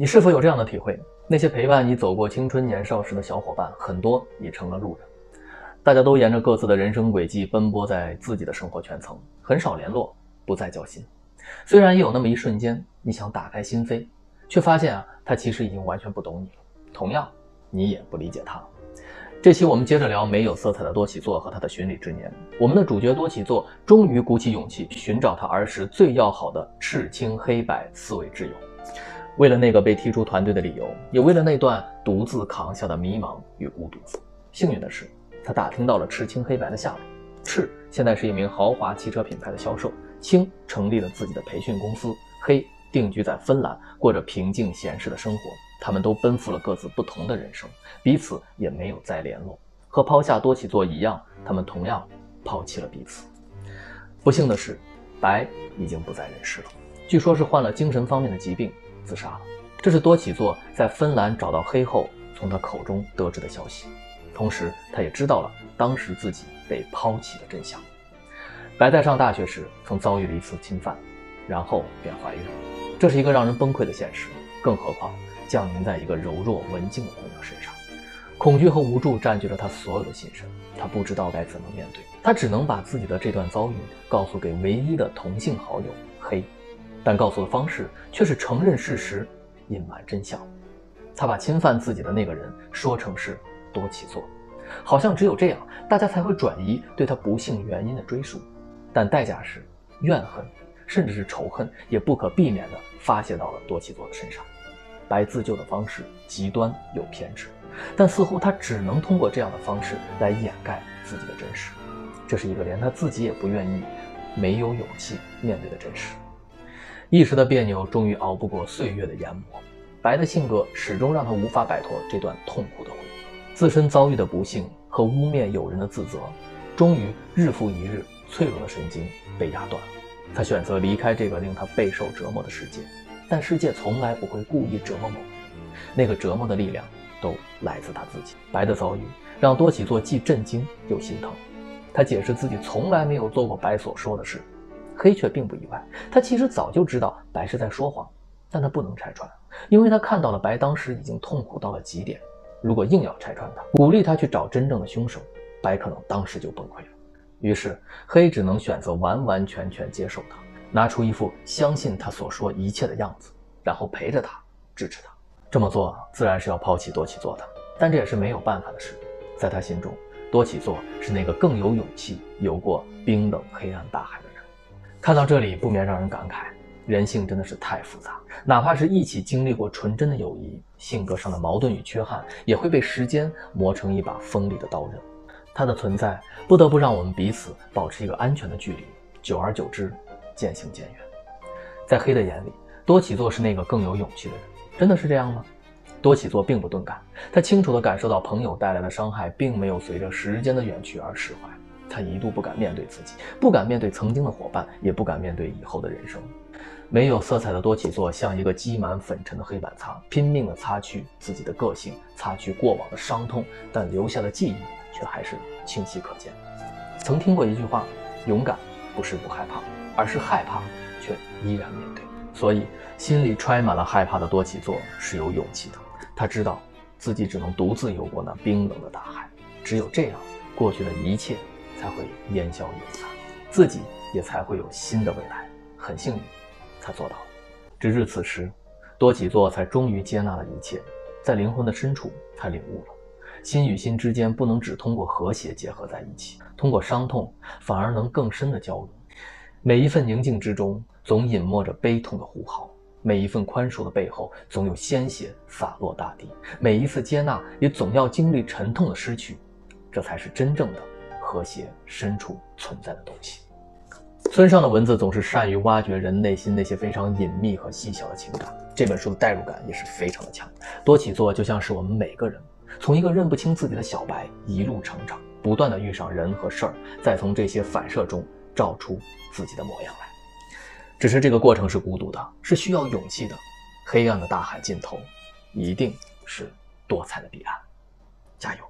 你是否有这样的体会？那些陪伴你走过青春年少时的小伙伴，很多已成了路人，大家都沿着各自的人生轨迹奔波在自己的生活圈层，很少联络，不再交心。虽然也有那么一瞬间，你想打开心扉，却发现啊，他其实已经完全不懂你了。同样，你也不理解他。这期我们接着聊没有色彩的多起座和他的寻礼之年。我们的主角多起座终于鼓起勇气寻找他儿时最要好的赤青黑白四位挚友，为了那个被踢出团队的理由，也为了那段独自扛下的迷茫与孤独。幸运的是，他打听到了赤青黑白的下落。赤现在是一名豪华汽车品牌的销售，青成立了自己的培训公司，黑定居在芬兰，过着平静闲适的生活。他们都奔赴了各自不同的人生，彼此也没有再联络。和抛下多起座一样，他们同样抛弃了彼此。不幸的是，白已经不在人世了，据说是患了精神方面的疾病自杀了。这是多起座在芬兰找到黑后从他口中得知的消息，同时他也知道了当时自己被抛弃的真相。白在上大学时曾遭遇了一次侵犯，然后便怀孕，这是一个让人崩溃的现实，更何况。降临在一个柔弱文静的姑娘身上，恐惧和无助占据了她所有的心神，她不知道该怎么面对，她只能把自己的这段遭遇告诉给唯一的同性好友黑，但告诉的方式却是承认事实，隐瞒真相。他把侵犯自己的那个人说成是多起座，好像只有这样，大家才会转移对他不幸原因的追溯，但代价是怨恨，甚至是仇恨，也不可避免地发泄到了多起座的身上。白自救的方式极端又偏执，但似乎他只能通过这样的方式来掩盖自己的真实。这是一个连他自己也不愿意、没有勇气面对的真实。一时的别扭终于熬不过岁月的研磨，白的性格始终让他无法摆脱这段痛苦的回忆。自身遭遇的不幸和污蔑友人的自责，终于日复一日，脆弱的神经被压断了。他选择离开这个令他备受折磨的世界。但世界从来不会故意折磨某人，那个折磨的力量都来自他自己。白的遭遇让多起座既震惊又心疼，他解释自己从来没有做过白所说的事。黑却并不意外，他其实早就知道白是在说谎，但他不能拆穿，因为他看到了白当时已经痛苦到了极点。如果硬要拆穿他，鼓励他去找真正的凶手，白可能当时就崩溃了。于是黑只能选择完完全全接受他。拿出一副相信他所说一切的样子，然后陪着他，支持他。这么做自然是要抛弃多起座的，但这也是没有办法的事。在他心中，多起座是那个更有勇气游过冰冷黑暗大海的。看到这里，不免让人感慨：人性真的是太复杂。哪怕是一起经历过纯真的友谊，性格上的矛盾与缺憾也会被时间磨成一把锋利的刀刃。他的存在不得不让我们彼此保持一个安全的距离，久而久之。渐行渐远，在黑的眼里，多起座是那个更有勇气的人。真的是这样吗？多起座并不钝感，他清楚地感受到朋友带来的伤害并没有随着时间的远去而释怀。他一度不敢面对自己，不敢面对曾经的伙伴，也不敢面对以后的人生。没有色彩的多起座像一个积满粉尘的黑板擦，拼命地擦去自己的个性，擦去过往的伤痛，但留下的记忆却还是清晰可见。曾听过一句话：勇敢不是不害怕。而是害怕，却依然面对，所以心里揣满了害怕的多起座是有勇气的。他知道自己只能独自游过那冰冷的大海，只有这样，过去的一切才会烟消云散，自己也才会有新的未来。很幸运，他做到了。直至此时，多起座才终于接纳了一切，在灵魂的深处，他领悟了，心与心之间不能只通过和谐结合在一起，通过伤痛反而能更深的交融。每一份宁静之中，总隐没着悲痛的呼号；每一份宽恕的背后，总有鲜血洒落大地；每一次接纳，也总要经历沉痛的失去。这才是真正的和谐深处存在的东西。村上的文字总是善于挖掘人内心那些非常隐秘和细小的情感，这本书的代入感也是非常的强。多起作就像是我们每个人，从一个认不清自己的小白一路成长，不断的遇上人和事儿，再从这些反射中。照出自己的模样来，只是这个过程是孤独的，是需要勇气的。黑暗的大海尽头，一定是多彩的彼岸。加油！